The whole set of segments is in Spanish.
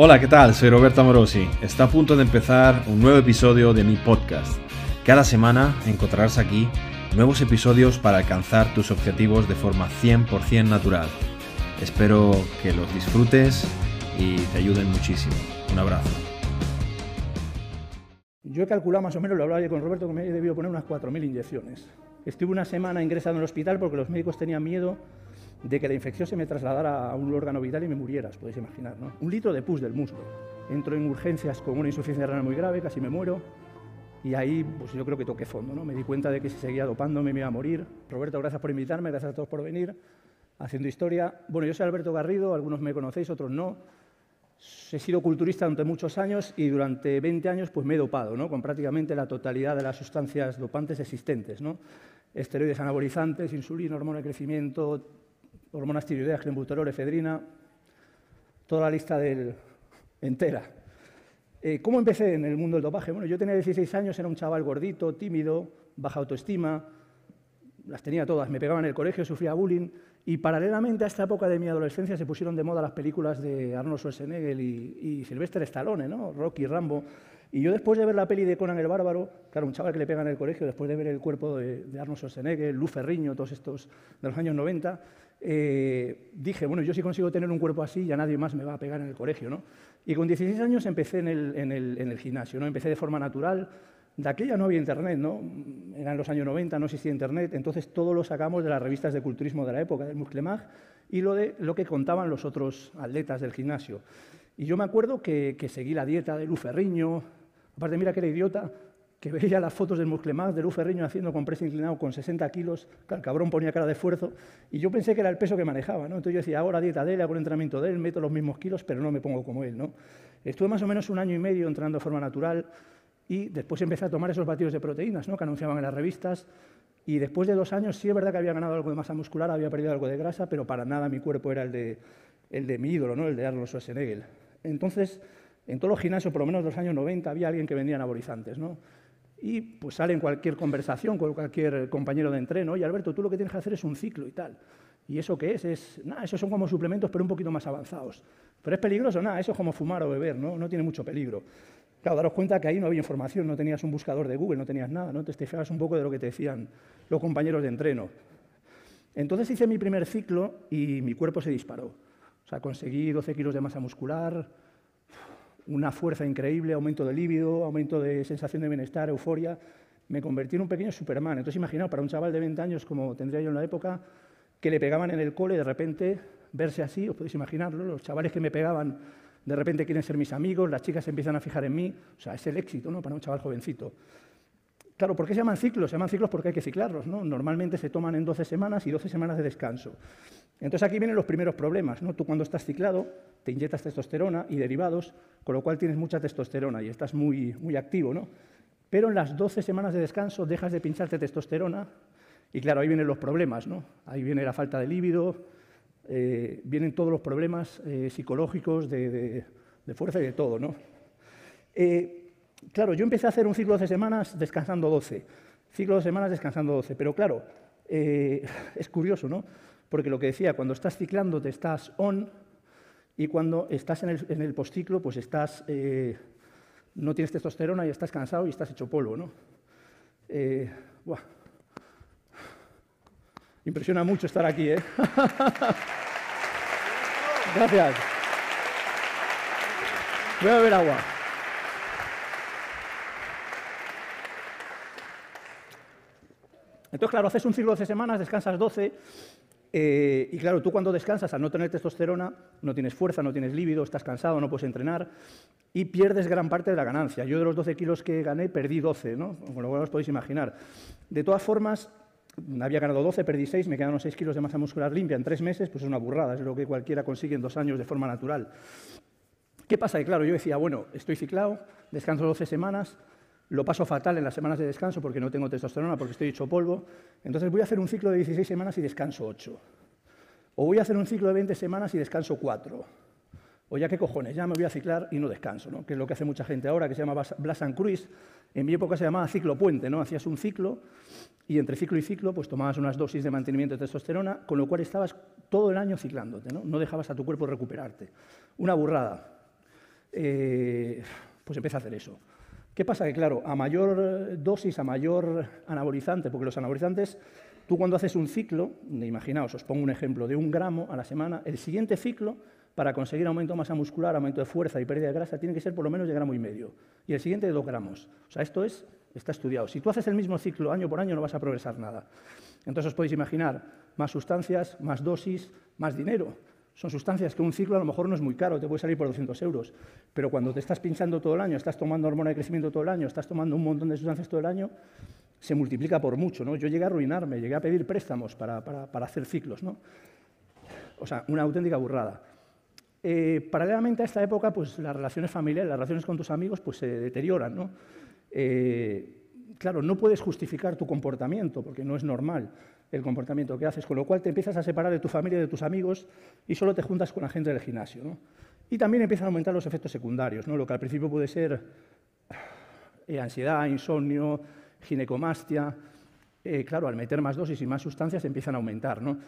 Hola, ¿qué tal? Soy Roberto Amorosi. Está a punto de empezar un nuevo episodio de mi podcast. Cada semana encontrarás aquí nuevos episodios para alcanzar tus objetivos de forma 100% natural. Espero que los disfrutes y te ayuden muchísimo. Un abrazo. Yo he calculado más o menos, lo hablaba yo con Roberto, que me he debido poner unas 4.000 inyecciones. Estuve una semana ingresado en el hospital porque los médicos tenían miedo de que la infección se me trasladara a un órgano vital y me muriera, os podéis imaginar. ¿no? Un litro de pus del muslo. Entro en urgencias con una insuficiencia renal muy grave, casi me muero. Y ahí pues yo creo que toqué fondo, ¿no? Me di cuenta de que si seguía dopándome me iba a morir. Roberto, gracias por invitarme, gracias a todos por venir. Haciendo historia. Bueno, yo soy Alberto Garrido, algunos me conocéis, otros no. He sido culturista durante muchos años y durante 20 años pues me he dopado, ¿no? Con prácticamente la totalidad de las sustancias dopantes existentes, ¿no? Esteroides anabolizantes, insulina, hormona de crecimiento, hormonas tiroideas, clenbuterol, efedrina, toda la lista del, entera. Eh, ¿Cómo empecé en el mundo del dopaje? Bueno, yo tenía 16 años, era un chaval gordito, tímido, baja autoestima, las tenía todas, me pegaba en el colegio, sufría bullying, y paralelamente a esta época de mi adolescencia se pusieron de moda las películas de Arnold Schwarzenegger y, y Sylvester Stallone, ¿no? Rocky, Rambo, y yo después de ver la peli de Conan el Bárbaro, claro, un chaval que le pega en el colegio, después de ver el cuerpo de, de Arnold Schwarzenegger, Luz Ferriño, todos estos de los años 90, eh, dije, bueno, yo si consigo tener un cuerpo así, ya nadie más me va a pegar en el colegio, ¿no? Y con 16 años empecé en el, en el, en el gimnasio, ¿no? Empecé de forma natural. De aquella no había internet, ¿no? Eran los años 90, no existía internet, entonces todo lo sacamos de las revistas de culturismo de la época, del Musclemag, y lo de lo que contaban los otros atletas del gimnasio. Y yo me acuerdo que, que seguí la dieta de Luferriño, aparte mira que era idiota, que veía las fotos del Musclemag de Luz Ferriño haciendo compresa inclinado con 60 kilos, el cabrón ponía cara de esfuerzo, y yo pensé que era el peso que manejaba, ¿no? Entonces yo decía, ahora dieta de él, hago el entrenamiento de él, meto los mismos kilos, pero no me pongo como él, ¿no? Estuve más o menos un año y medio entrenando de forma natural y después empecé a tomar esos batidos de proteínas, ¿no? Que anunciaban en las revistas, y después de dos años sí es verdad que había ganado algo de masa muscular, había perdido algo de grasa, pero para nada mi cuerpo era el de, el de mi ídolo, ¿no? El de Arnold Schwarzenegger. Entonces, en todos los gimnasios, por lo menos de los años 90, había alguien que vendía anabolizantes, ¿no? Y pues sale en cualquier conversación con cualquier compañero de entreno, y Alberto, tú lo que tienes que hacer es un ciclo y tal. ¿Y eso qué es? es nada, esos son como suplementos, pero un poquito más avanzados. ¿Pero es peligroso? Nada, eso es como fumar o beber, ¿no? No tiene mucho peligro. Claro, daros cuenta que ahí no había información, no tenías un buscador de Google, no tenías nada, ¿no? Te fijabas un poco de lo que te decían los compañeros de entreno. Entonces hice mi primer ciclo y mi cuerpo se disparó. O sea, conseguí 12 kilos de masa muscular, una fuerza increíble, aumento de líbido, aumento de sensación de bienestar, euforia. Me convertí en un pequeño Superman. Entonces, imaginaos, para un chaval de 20 años, como tendría yo en la época, que le pegaban en el cole, de repente verse así, os podéis imaginarlo, los chavales que me pegaban de repente quieren ser mis amigos, las chicas se empiezan a fijar en mí, o sea, es el éxito ¿no? para un chaval jovencito. Claro, ¿por qué se llaman ciclos? Se llaman ciclos porque hay que ciclarlos, ¿no? Normalmente se toman en 12 semanas y 12 semanas de descanso. Entonces aquí vienen los primeros problemas, ¿no? Tú cuando estás ciclado te inyectas testosterona y derivados, con lo cual tienes mucha testosterona y estás muy, muy activo, ¿no? Pero en las 12 semanas de descanso dejas de pincharte testosterona y claro, ahí vienen los problemas, ¿no? Ahí viene la falta de líbido, eh, vienen todos los problemas eh, psicológicos, de, de, fuerza y de todo, ¿no? Eh, claro, yo empecé a hacer un ciclo de 12 semanas descansando 12. Ciclo de semanas descansando 12. Pero claro, eh, es curioso, ¿no? Porque lo que decía, cuando estás ciclando te estás on y cuando estás en el, en el postciclo, pues estás, eh, no tienes testosterona y estás cansado y estás hecho polvo, ¿no? Eh, buah. Impresiona mucho estar aquí, ¿eh? Gracias. Voy a beber agua. Entonces, claro, haces un ciclo de 12 semanas, descansas 12, eh, y claro, tú cuando descansas, al no tener testosterona, no tienes fuerza, no tienes líbido, estás cansado, no puedes entrenar, y pierdes gran parte de la ganancia. Yo de los 12 kilos que gané, perdí 12, ¿no? Con lo cual os podéis imaginar. De todas formas, había ganado 12, perdí 6, me quedaron 6 kilos de masa muscular limpia en 3 meses, pues es una burrada, es lo que cualquiera consigue en dos años de forma natural. ¿Qué pasa? Que claro, yo decía, bueno, estoy ciclado, descanso 12 semanas, lo paso fatal en las semanas de descanso porque no tengo testosterona, porque estoy hecho polvo. Entonces voy a hacer un ciclo de 16 semanas y descanso 8. O voy a hacer un ciclo de 20 semanas y descanso 4. O ya qué cojones, ya me voy a ciclar y no descanso, que es lo que hace mucha gente ahora, que se llama Blas and Cruise. En mi época se llamaba ciclo puente, ¿no? hacías un ciclo y entre ciclo y ciclo pues tomabas unas dosis de mantenimiento de testosterona, con lo cual estabas todo el año ciclándote, no, no dejabas a tu cuerpo recuperarte. Una burrada. eh, pues empieza a hacer eso. ¿Qué pasa? Que claro, a mayor dosis, a mayor anabolizante, porque los anabolizantes, tú cuando haces un ciclo, imaginaos, os pongo un ejemplo, de un gramo a la semana, el siguiente ciclo, para conseguir aumento de masa muscular, aumento de fuerza y pérdida de grasa, tiene que ser por lo menos de gramo y medio. Y el siguiente de dos gramos. O sea, esto es, está estudiado. Si tú haces el mismo ciclo año por año, no vas a progresar nada. Entonces os podéis imaginar más sustancias, más dosis, más dinero. Son sustancias que un ciclo a lo mejor no es muy caro, te puede salir por 200 euros, pero cuando te estás pinchando todo el año, estás tomando hormona de crecimiento todo el año, estás tomando un montón de sustancias todo el año, se multiplica por mucho. ¿no? Yo llegué a arruinarme, llegué a pedir préstamos para, hacer ciclos. ¿no? O sea, una auténtica burrada. Eh, paralelamente a esta época, pues las relaciones familiares, las relaciones con tus amigos, pues se deterioran. ¿no? Eh, claro, no puedes justificar tu comportamiento porque no es normal el comportamiento que haces, con lo cual te empiezas a separar de tu familia de tus amigos y solo te juntas con la gente del gimnasio. Y también empiezan a aumentar los efectos secundarios, ¿no? lo que al principio puede ser eh, ansiedad, insomnio, ginecomastia. Eh, claro, al meter más dosis y más sustancias empiezan a aumentar. ¿no?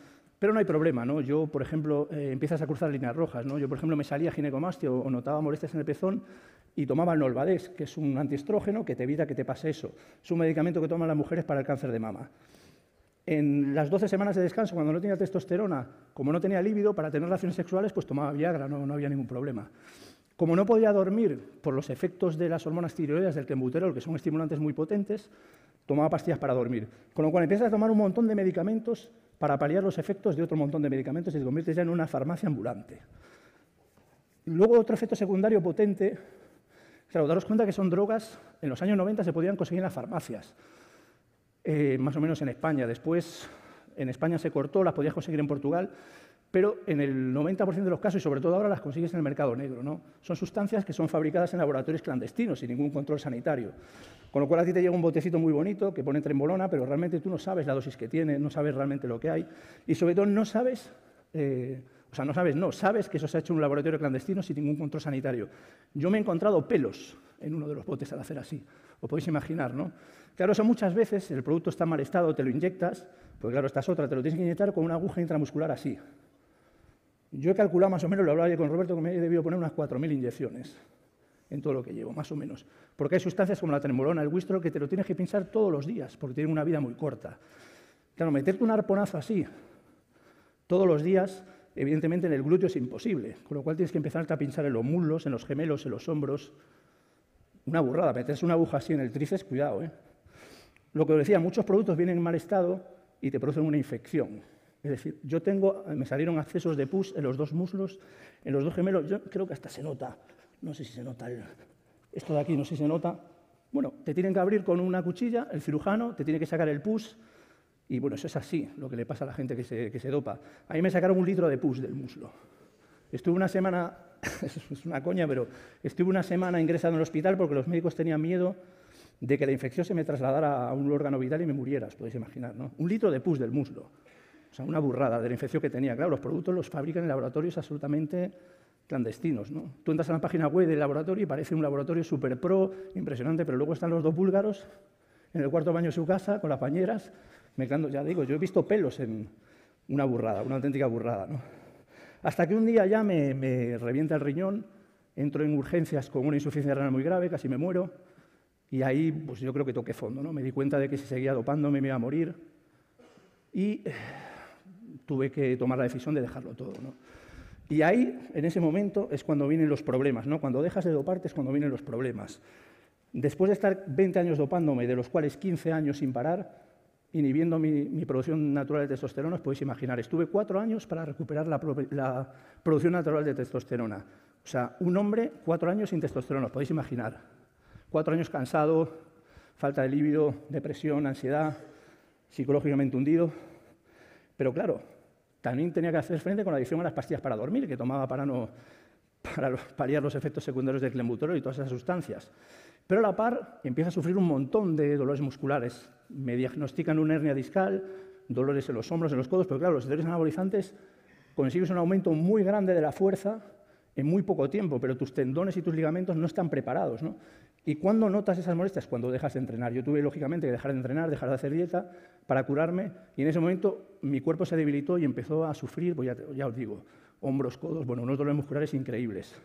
Pero no hay problema, ¿no? Yo, por ejemplo, eh, empiezas a cruzar líneas rojas, ¿no? Yo, por ejemplo, me salía ginecomastia o, notaba molestias en el pezón y tomaba el Nolvadex, que es un antiestrógeno que te evita que te pase eso. Es un medicamento que toman las mujeres para el cáncer de mama. En las 12 semanas de descanso, cuando no tenía testosterona, como no tenía líbido, para tener relaciones sexuales, pues tomaba Viagra, no, había ningún problema. Como no podía dormir por los efectos de las hormonas tiroideas del clenbuterol, que son estimulantes muy potentes, tomaba pastillas para dormir. Con lo cual empiezas a tomar un montón de medicamentos para paliar los efectos de otro montón de medicamentos y te conviertes ya en una farmacia ambulante. Luego otro efecto secundario potente, claro, daros cuenta que son drogas, en los años 90 se podían conseguir en las farmacias. Eh, más o menos en España. Después, en España se cortó, las podías conseguir en Portugal, pero en el 90% de los casos, y sobre todo ahora, las consigues en el mercado negro. ¿no? Son sustancias que son fabricadas en laboratorios clandestinos, sin ningún control sanitario. Con lo cual a ti te llega un botecito muy bonito que pone trembolona, pero realmente tú no sabes la dosis que tiene, no sabes realmente lo que hay, y sobre todo no sabes... Eh, o sea, no sabes, no, sabes que eso se ha hecho en un laboratorio clandestino sin ningún control sanitario. Yo me he encontrado pelos en uno de los botes al hacer así. Os podéis imaginar, ¿no? Claro, eso muchas veces el producto está mal estado, te lo inyectas, pues claro, esta es otra, te lo tienes que inyectar con una aguja intramuscular así. Yo he calculado más o menos, lo hablaba con Roberto, que me he debido poner unas 4.000 inyecciones en todo lo que llevo, más o menos. Porque hay sustancias como la tremolona, el Wistrol, que te lo tienes que pinchar todos los días, porque tienen una vida muy corta. Claro, meterte un arponazo así todos los días evidentemente en el glúteo es imposible, con lo cual tienes que empezar a pinchar en los muslos, en los gemelos, en los hombros. Una burrada, meterse una aguja así en el tríceps, cuidado. ¿eh? Lo que os decía, muchos productos vienen en mal estado y te producen una infección. Es decir, yo tengo, me salieron accesos de pus en los dos muslos, en los dos gemelos, yo creo que hasta se nota, no sé si se nota esto de aquí, no sé si se nota. Bueno, te tienen que abrir con una cuchilla, el cirujano te tiene que sacar el pus, y bueno, eso es así, lo que le pasa a la gente que se, dopa. A mí me sacaron un litro de pus del muslo. Estuve una semana, es una coña, pero estuve una semana ingresado en el hospital porque los médicos tenían miedo de que la infección se me trasladara a un órgano vital y me muriera, os podéis imaginar, ¿no? Un litro de pus del muslo. O sea, una burrada de la infección que tenía. Claro, los productos los fabrican en laboratorios absolutamente clandestinos, ¿no? Tú entras a la página web del laboratorio y parece un laboratorio súper pro, impresionante, pero luego están los dos búlgaros en el cuarto baño de su casa con las pañeras ya digo, yo he visto pelos en una burrada, una auténtica burrada. ¿no? Hasta que un día ya me, revienta el riñón, entro en urgencias con una insuficiencia renal muy grave, casi me muero, y ahí pues yo creo que toqué fondo. ¿no? Me di cuenta de que si seguía dopándome me iba a morir y eh, tuve que tomar la decisión de dejarlo todo. ¿no? Y ahí, en ese momento, es cuando vienen los problemas. ¿no? Cuando dejas de doparte es cuando vienen los problemas. Después de estar 20 años dopándome, de los cuales 15 años sin parar, inhibiendo mi, producción natural de testosterona, os podéis imaginar. Estuve cuatro años para recuperar la, producción natural de testosterona. O sea, un hombre, cuatro años sin testosterona, os podéis imaginar. Cuatro años cansado, falta de líbido, depresión, ansiedad, psicológicamente hundido. Pero claro, también tenía que hacer frente con la adicción a las pastillas para dormir, que tomaba para, no, para paliar los efectos secundarios del clenbuterol y todas esas sustancias. Pero a la par empieza a sufrir un montón de dolores musculares. Me diagnostican una hernia discal, dolores en los hombros, en los codos, pero claro, los esteroides anabolizantes consigues un aumento muy grande de la fuerza en muy poco tiempo, pero tus tendones y tus ligamentos no están preparados. ¿no? ¿Y cuándo notas esas molestias? Cuando dejas de entrenar. Yo tuve, lógicamente, que dejar de entrenar, dejar de hacer dieta para curarme, y en ese momento mi cuerpo se debilitó y empezó a sufrir, pues ya, ya os digo, hombros, codos, bueno, unos dolores musculares increíbles.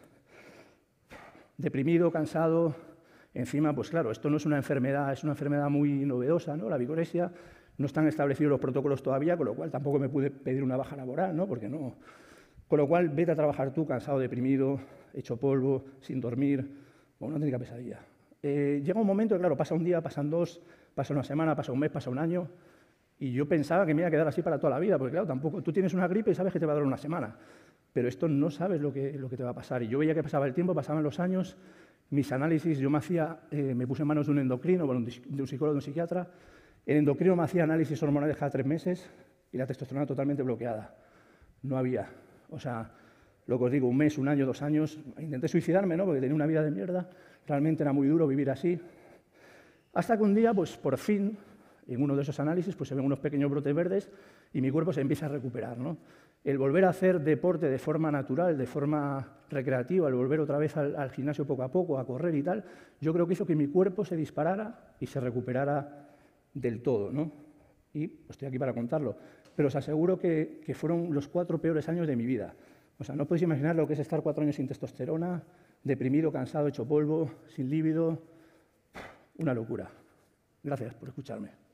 deprimido, cansado. Encima, pues claro, esto no es una enfermedad, es una enfermedad muy novedosa, ¿no? La vigoresia. No están establecidos los protocolos todavía, con lo cual tampoco me pude pedir una baja laboral, ¿no? Porque no. Con lo cual, vete a trabajar tú cansado, deprimido, hecho polvo, sin dormir, o una auténtica pesadilla. Eh, llega un momento, claro, pasa un día, pasan dos, pasa una semana, pasa un mes, pasa un año, y yo pensaba que me iba a quedar así para toda la vida, porque claro, tampoco, tú tienes una gripe y sabes que te va a durar una semana, pero esto no sabes lo que, lo que te va a pasar. Y yo veía que pasaba el tiempo, pasaban los años, mis análisis, yo eh, me puse en manos de un endocrino, de un psicólogo, de un psiquiatra, el endocrino me hacía análisis hormonales cada tres meses y la testosterona totalmente bloqueada. No había. O sea, lo que os digo, un mes, un año, dos años, intenté suicidarme, ¿no? Porque tenía una vida de mierda. Realmente era muy duro vivir así. Hasta que un día, pues por fin, en uno de esos análisis, pues se ven unos pequeños brotes verdes y mi cuerpo se empieza a recuperar, ¿no? El volver a hacer deporte de forma natural, de forma recreativa, el volver otra vez al, gimnasio poco a poco, a correr y tal, yo creo que hizo que mi cuerpo se disparara y se recuperara del todo, ¿no? Y estoy aquí para contarlo. Pero os aseguro que, que, fueron los cuatro peores años de mi vida. O sea, no podéis imaginar lo que es estar cuatro años sin testosterona, deprimido, cansado, hecho polvo, sin líbido. Una locura. Gracias por escucharme.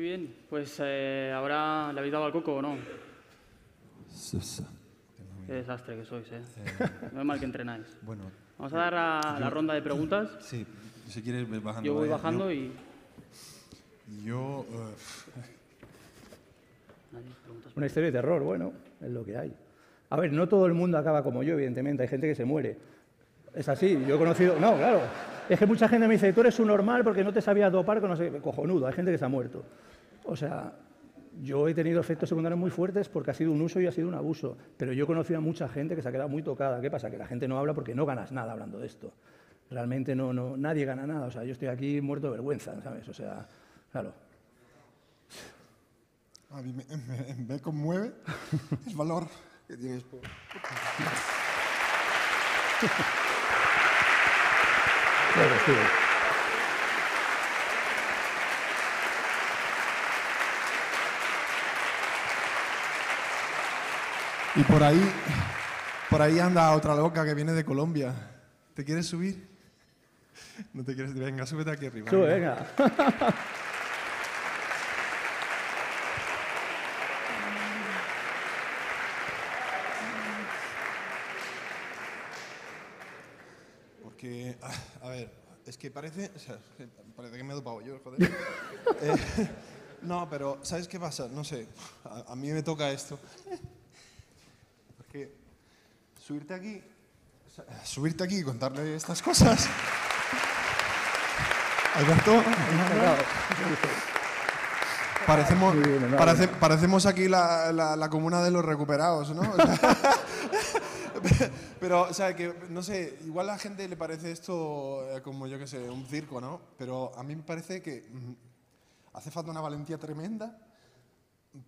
Muy bien, pues eh, ahora le habéis dado al coco o no. Qué desastre que sois, ¿eh? No es mal que entrenáis. Bueno, Vamos a dar a la ronda de preguntas. sí, si quieres bajando. Yo voy vaya. bajando Yo- y... Yo, eh, preguntas. Una historia de terror, bueno, es lo que hay. A ver, no todo el mundo acaba como yo, evidentemente, hay gente que se muere. Es así, yo he conocido... No, claro. Es que mucha gente me dice, tú eres un normal porque no te sabías dopar con no sé qué". Cojonudo, hay gente que se ha muerto. O sea, yo he tenido efectos secundarios muy fuertes porque ha sido un uso y ha sido un abuso. Pero yo he conocido a mucha gente que se ha quedado muy tocada. ¿Qué pasa? Que la gente no habla porque no ganas nada hablando de esto. Realmente no, no, nadie gana nada. O sea, yo estoy aquí muerto de vergüenza, ¿sabes? O sea, claro. a mí me, me- me conmueve el valor que tienes por... Claro, sí. Y por ahí, por ahí anda otra loca que viene de Colombia. ¿Te quieres subir? No te quieres. Venga, súbete aquí arriba. Sube, venga. Porque, ah, a ver, es que parece, o sea, parece que me he dopado yo, joder. Eh, no, pero ¿sabes qué pasa? No sé, a, a mí me toca esto. Porque subirte aquí, subirte aquí y contarle estas cosas. Alberto, parecemos, parece- parecemos aquí la, la- la comuna de los recuperados, ¿no? O sea, Pero, o sea, que no sé, igual a la gente le parece esto eh, como yo que sé, un circo, ¿no? Pero a mí me parece que mm, hace falta una valentía tremenda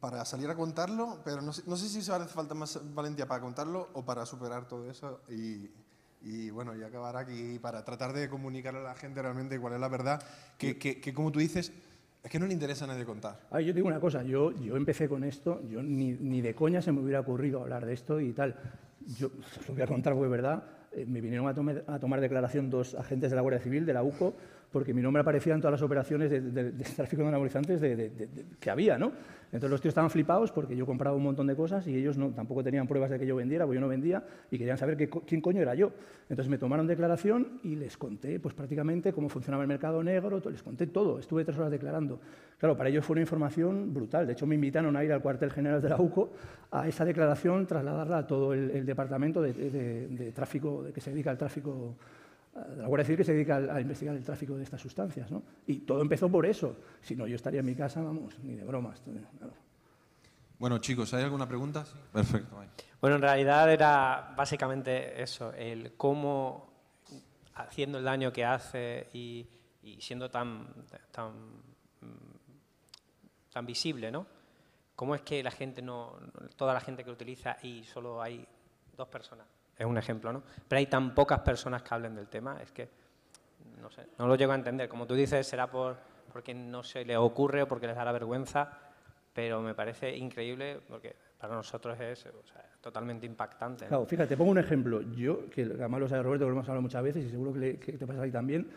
para salir a contarlo, pero no sé, no sé si se hace falta más valentía para contarlo o para superar todo eso y, y, bueno, y acabar aquí para tratar de comunicarle a la gente realmente cuál es la verdad, que, que, que como tú dices, es que no le interesa a nadie contar. A ver, yo te digo una cosa, yo, yo empecé con esto, yo ni, ni de coña se me hubiera ocurrido hablar de esto y tal. Yo os lo voy a contar porque es verdad, eh, me vinieron a, tome- a tomar declaración dos agentes de la Guardia Civil, de la UCO, porque mi nombre aparecía en todas las operaciones de, tráfico de anabolizantes que había, ¿no? Entonces los tíos estaban flipados porque yo compraba un montón de cosas y ellos no, tampoco tenían pruebas de que yo vendiera, porque yo no vendía, y querían saber quién coño era yo. Entonces me tomaron declaración y les conté pues prácticamente cómo funcionaba el mercado negro, les conté todo, estuve tres horas declarando. Claro, para ellos fue una información brutal. De hecho, me invitaron a ir al cuartel general de la UCO a esa declaración, trasladarla a todo el, el departamento de, tráfico, que se dedica al tráfico, la Guardia Civil que se dedica a, investigar el tráfico de estas sustancias. ¿no? Y todo empezó por eso. Si no, yo estaría en mi casa, vamos, ni de bromas. claro. Bueno, chicos, ¿hay alguna pregunta? Sí. Perfecto. Bueno, en realidad era básicamente eso, el cómo haciendo el daño que hace y, y siendo tan, tan, tan visible, ¿no? ¿Cómo es que la gente no, toda la gente que lo utiliza y solo hay dos personas? Es un ejemplo, ¿no? Pero hay tan pocas personas que hablen del tema, es que, no sé, no lo llego a entender. Como tú dices, será por, porque no se le ocurre o porque les da la vergüenza, pero me parece increíble porque para nosotros es totalmente impactante. Claro, fíjate, pongo un ejemplo. Yo, que además lo sabe Roberto, que lo hemos hablado muchas veces y seguro que, que te pasa ahí también,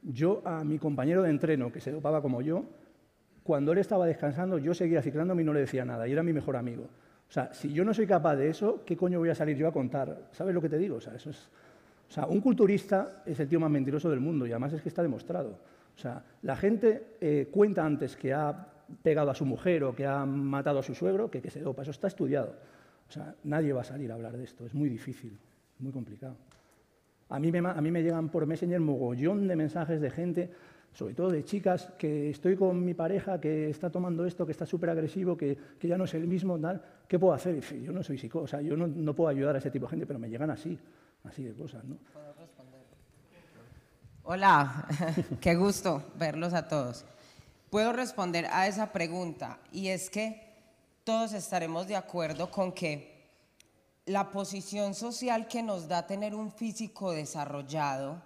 yo a mi compañero de entreno, que se dopaba como yo, cuando él estaba descansando, yo seguía ciclándome y no le decía nada, y era mi mejor amigo. O sea, si yo no soy capaz de eso, ¿qué coño voy a salir yo a contar? ¿Sabes lo que te digo? O sea, un culturista es el tío más mentiroso del mundo y además es que está demostrado. O sea, la gente eh, cuenta antes que ha pegado a su mujer o que ha matado a su suegro que que se dopa. Eso está estudiado. O sea, nadie va a salir a hablar de esto. Es muy difícil, muy complicado. A mí, me, a mí me llegan por Messenger mogollón de mensajes de gente, sobre todo de chicas, que estoy con mi pareja, que está tomando esto, que está súper agresivo, que, que, ya no es el mismo, tal. ¿qué puedo hacer? yo no soy psicólogo, sea, yo no, no, puedo ayudar a ese tipo de gente, pero me llegan así, así de cosas, ¿no? Hola, qué gusto verlos a todos. Puedo responder a esa pregunta y es que todos estaremos de acuerdo con que la posición social que nos da tener un físico desarrollado,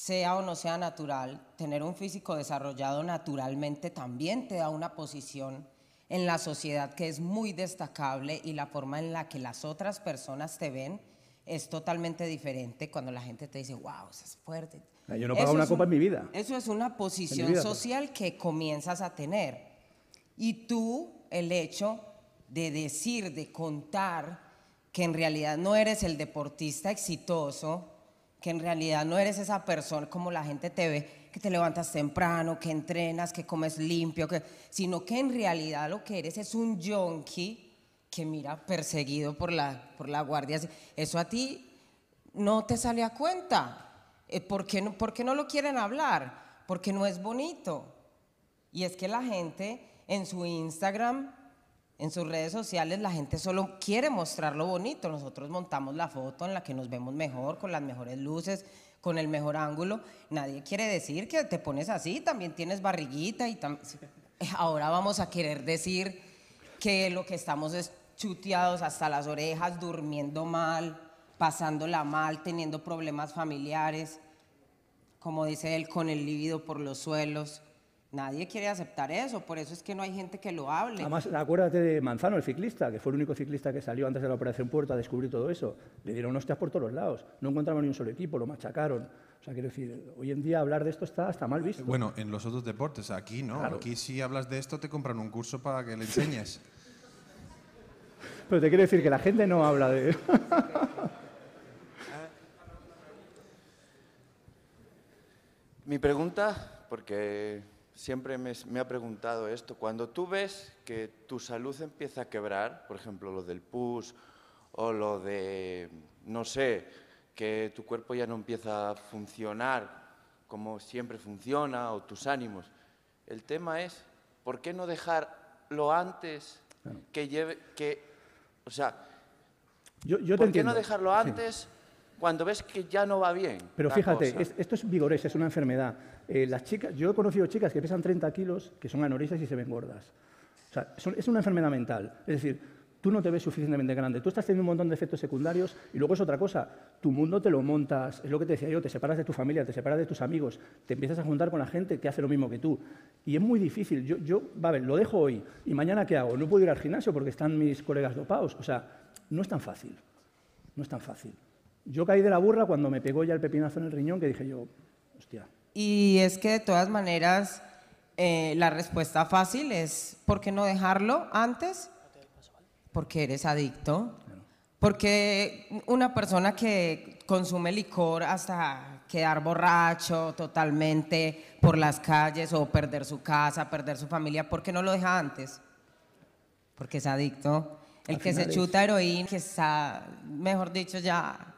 sea o no sea natural, tener un físico desarrollado naturalmente también te da una posición en la sociedad que es muy destacable y la forma en la que las otras personas te ven es totalmente diferente cuando la gente te dice, wow, eso es fuerte. Yo no pago una copa en mi vida. Eso es una posición social que comienzas a tener. Y tú, el hecho de decir, de contar que en realidad no eres el deportista exitoso, que en realidad no eres esa persona como la gente te ve, que te levantas temprano, que entrenas, que comes limpio, que, sino que en realidad lo que eres es un yonki que mira perseguido por la, por la guardia. Eso a ti no te sale a cuenta. Eh, ¿Por qué, no, ¿Por qué no lo quieren hablar? Porque no es bonito. Y es que la gente en su Instagram en sus redes sociales la gente solo quiere mostrar lo bonito. Nosotros montamos la foto en la que nos vemos mejor, con las mejores luces, con el mejor ángulo. Nadie quiere decir que te pones así, también tienes barriguita y ahora vamos a querer decir que lo que estamos es chuteados hasta las orejas, durmiendo mal, pasándola mal, teniendo problemas familiares, como dice él, con el líbido por los suelos. Nadie quiere aceptar eso, por eso es que no hay gente que lo hable. Además, acuérdate de Manzano, el ciclista, que fue el único ciclista que salió antes de la Operación Puerto a descubrir todo eso. Le dieron hostias por todos los lados, no encontraron ni un solo equipo, lo machacaron. O sea, quiero decir, hoy en día hablar de esto está, hasta mal visto. Bueno, en los otros deportes, aquí no. Aquí si hablas de esto te compran un curso para que le enseñes. Pero te quiero decir que la gente no habla de... Mi pregunta, porque siempre me, ha preguntado esto. Cuando tú ves que tu salud empieza a quebrar, por ejemplo, lo del pus o lo de, no sé, que tu cuerpo ya no empieza a funcionar como siempre funciona o tus ánimos, el tema es, ¿por qué no dejarlo antes que lleve, que, o sea, yo, yo ¿por qué no dejarlo antes? Cuando ves que ya no va bien. Pero fíjate, esto es vigoresa, es una enfermedad. Eh, las chicas, yo he conocido chicas que pesan 30 kilos, que son anoristas y se ven gordas. O sea, es una enfermedad mental. Es decir, tú no te ves suficientemente grande. Tú estás teniendo un montón de efectos secundarios y luego es otra cosa. Tu mundo te lo montas, es lo que te decía yo, te separas de tu familia, te separas de tus amigos, te empiezas a juntar con la gente que hace lo mismo que tú. Y es muy difícil. Yo, yo va ver, lo dejo hoy y mañana ¿qué hago? No puedo ir al gimnasio porque están mis colegas dopados. O sea, no es tan fácil. No es tan fácil. Yo caí de la burra cuando me pegó ya el pepinazo en el riñón que dije yo, hostia. Y es que de todas maneras, eh, la respuesta fácil es, ¿por qué no dejarlo antes? Porque eres adicto. Porque una persona que consume licor hasta quedar borracho totalmente por las calles o perder su casa, perder su familia, ¿por qué no lo deja antes? Porque es adicto. El que se chuta heroína, que está, mejor dicho, ya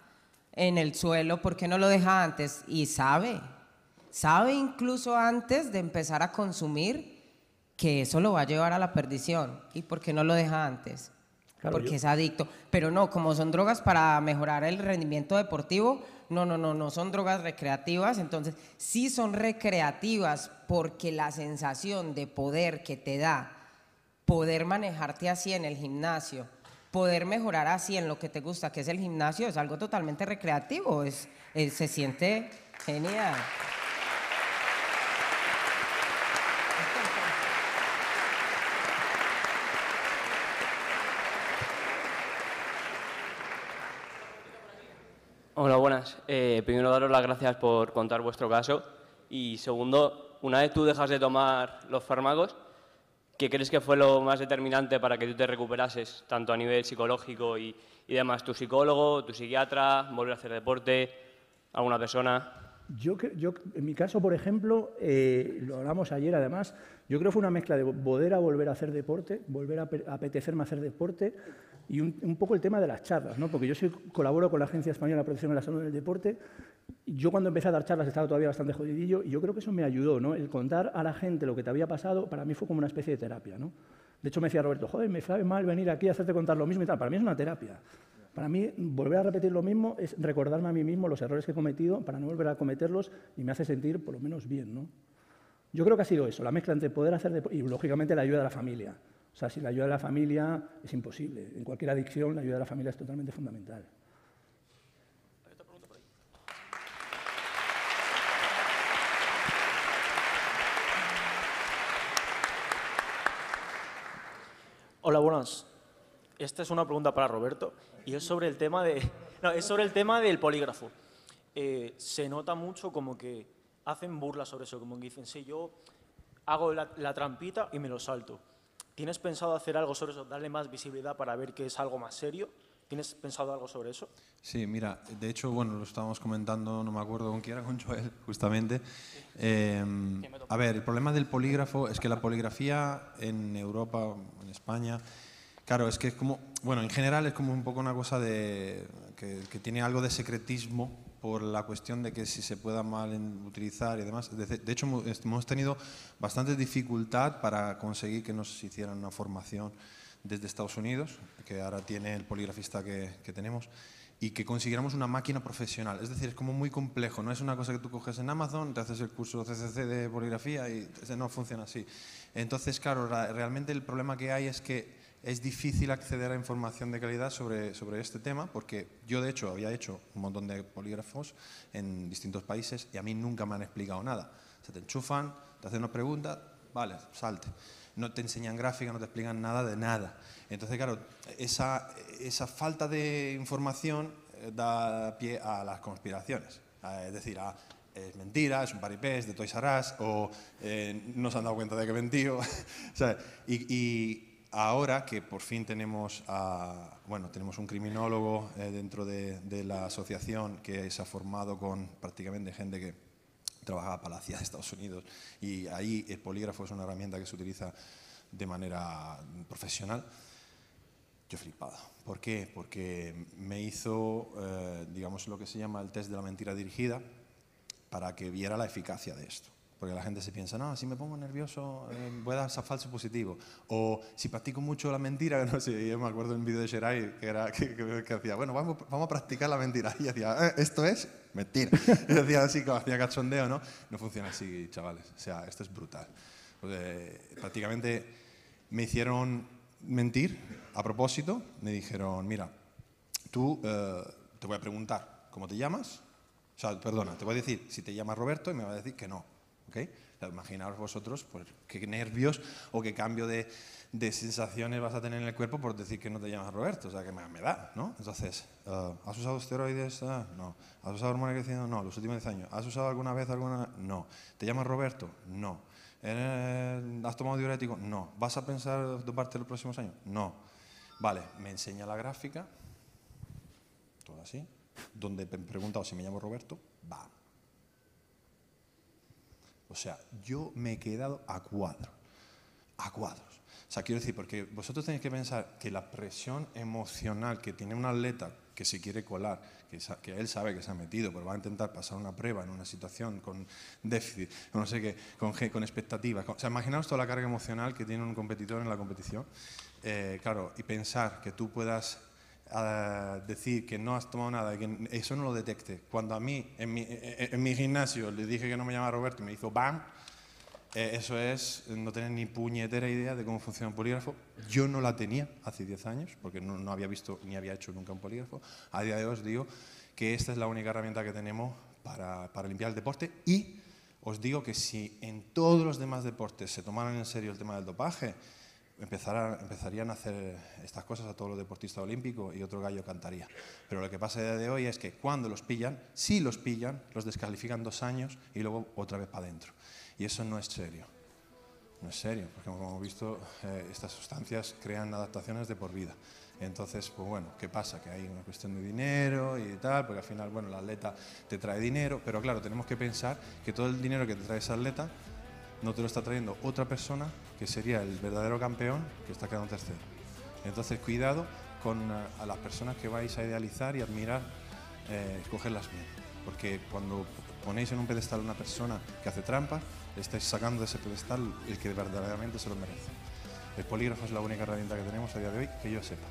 en el suelo, ¿por qué no lo deja antes? Y sabe, sabe incluso antes de empezar a consumir que eso lo va a llevar a la perdición. ¿Y por qué no lo deja antes? Porque es adicto. Pero no, como son drogas para mejorar el rendimiento deportivo, no, no, no, no son drogas recreativas, entonces sí son recreativas porque la sensación de poder que te da poder manejarte así en el gimnasio, poder mejorar así en lo que te gusta, que es el gimnasio, es algo totalmente recreativo, es, se siente genial. Hola, buenas. Eh, primero, daros las gracias por contar vuestro caso. Y segundo, una vez tú dejas de tomar los fármacos, ¿qué crees que fue lo más determinante para que tú te recuperases, tanto a nivel psicológico y, y demás? ¿Tu psicólogo, tu psiquiatra, volver a hacer deporte, alguna persona? Yo, yo, en mi caso, por ejemplo, eh, lo hablamos ayer además, yo creo que fue una mezcla de poder a volver a hacer deporte, volver a, apetecerme a hacer deporte y un, poco el tema de las charlas, ¿no? porque yo soy, colaboro con la Agencia Española de Protección de la Salud del Deporte. Yo cuando empecé a dar charlas estaba todavía bastante jodidillo y yo creo que eso me ayudó, ¿no? el contar a la gente lo que te había pasado, para mí fue como una especie de terapia. ¿no? De hecho me decía Roberto, joder, me sabe mal venir aquí a hacerte contar lo mismo y tal, para mí es una terapia. Para mí, volver a repetir lo mismo es recordarme a mí mismo los errores que he cometido para no volver a cometerlos y me hace sentir por lo menos bien. ¿no? Yo creo que ha sido eso, la mezcla entre poder hacer y, lógicamente, la ayuda de la familia. O sea, sin la ayuda de la familia es imposible. En cualquier adicción, la ayuda de la familia es totalmente fundamental. Hola, buenas. Esta es una pregunta para Roberto y es sobre el tema, de, es sobre el tema del polígrafo. Eh, se nota mucho como que hacen burlas sobre eso, como que dicen, sí, yo hago la, trampita y me lo salto. ¿Tienes pensado hacer algo sobre eso, darle más visibilidad para ver que es algo más serio? ¿Tienes pensado algo sobre eso? Sí, mira, de hecho, bueno, lo estábamos comentando, no me acuerdo con quién era, con Joel, justamente. Eh, a ver, el problema del polígrafo es que la poligrafía en Europa, en España, Claro, es que es como, bueno, en general es como un poco una cosa de, que, tiene algo de secretismo por la cuestión de que si se pueda mal utilizar y demás. De, hecho, hemos tenido bastante dificultad para conseguir que nos hicieran una formación desde Estados Unidos, que ahora tiene el poligrafista que, que tenemos, y que consiguiéramos una máquina profesional. Es decir, es como muy complejo, no es una cosa que tú coges en Amazon, te haces el curso CCC de poligrafía y no funciona así. Entonces, claro, realmente el problema que hay es que es difícil acceder a información de calidad sobre, sobre este tema porque yo de hecho había hecho un montón de polígrafos en distintos países y a mí nunca me han explicado nada. Se te enchufan, te hacen una pregunta, vale, salte. No te enseñan gráfica, no te explican nada de nada. Entonces, claro, esa, esa falta de información eh, da pie a las conspiraciones. Es decir, a, es mentira, es un paripés de Toys R o eh, no se han dado cuenta de que y, y ahora que por fin tenemos, bueno, tenemos un criminólogo eh, dentro de, la asociación que se ha formado con prácticamente gente que trabaja para la de Estados Unidos y ahí el polígrafo es una herramienta que se utiliza de manera profesional, yo flipado. ¿Por qué? Porque me hizo, eh, digamos, lo que se llama el test de la mentira dirigida para que viera la eficacia de esto. Porque la gente se piensa, no, si me pongo nervioso eh, voy a dar falso positivo. O si practico mucho la mentira, no sé, yo me acuerdo en un vídeo de Sherai que, era, que, que, hacía, bueno, vamos, vamos, a practicar la mentira. Y decía, eh, esto es mentira. Y decía así, como hacía cachondeo, ¿no? No funciona así, chavales. O sea, esto es brutal. Porque prácticamente me hicieron mentir a propósito. Me dijeron, mira, tú eh, te voy a preguntar cómo te llamas. O sea, perdona, te voy a decir si te llamas Roberto y me va a decir que no. ¿Okay? imaginaos vosotros pues, qué nervios o qué cambio de, de, sensaciones vas a tener en el cuerpo por decir que no te llamas Roberto, o sea, que me, da, ¿no? Entonces, uh, ¿has usado esteroides? Ah, no. ¿Has usado hormona creciendo? No, los últimos 10 años. ¿Has usado alguna vez alguna? No. ¿Te llamas Roberto? No. ¿Has tomado diurético? No. ¿Vas a pensar doparte los próximos años? No. Vale, me enseña la gráfica, todo así, donde me preguntado si me llamo Roberto, va, o sea, yo me he quedado a cuadros, a cuadros. O sea, quiero decir, porque vosotros tenéis que pensar que la presión emocional que tiene un atleta que se quiere colar, que, él sabe que se ha metido, pero va a intentar pasar una prueba en una situación con déficit, no sé qué, con, con expectativas. o sea, imaginaos toda la carga emocional que tiene un competidor en la competición. Eh, claro, y pensar que tú puedas a decir que no has tomado nada, que eso no lo detecte. Cuando a mí, en mi, en mi gimnasio, le dije que no me llamaba Roberto y me hizo ¡bam! Eh, eso es no tener ni puñetera idea de cómo funciona un polígrafo. Yo no la tenía hace 10 años, porque no, no, había visto ni había hecho nunca un polígrafo. A día de hoy os digo que esta es la única herramienta que tenemos para, para limpiar el deporte y os digo que si en todos los demás deportes se tomaran en serio el tema del dopaje, empezarían a hacer estas cosas a todos los deportistas olímpicos y otro gallo cantaría. Pero lo que pasa a día de hoy es que cuando los pillan, si los pillan, los descalifican dos años y luego otra vez para adentro. Y eso no es serio. No es serio, porque como hemos visto, eh, estas sustancias crean adaptaciones de por vida. Entonces, pues bueno, ¿qué pasa? Que hay una cuestión de dinero y tal, porque al final, bueno, el atleta te trae dinero, pero claro, tenemos que pensar que todo el dinero que te trae ese atleta no te lo está trayendo otra persona que sería el verdadero campeón que está quedando tercero. Entonces, cuidado con eh, a las personas que vais a idealizar y admirar, eh, escogerlas bien, porque cuando ponéis en un pedestal a una persona que hace trampas, estáis sacando de ese pedestal el que verdaderamente se lo merece. El polígrafo es la única herramienta que tenemos a día de hoy que yo sepa.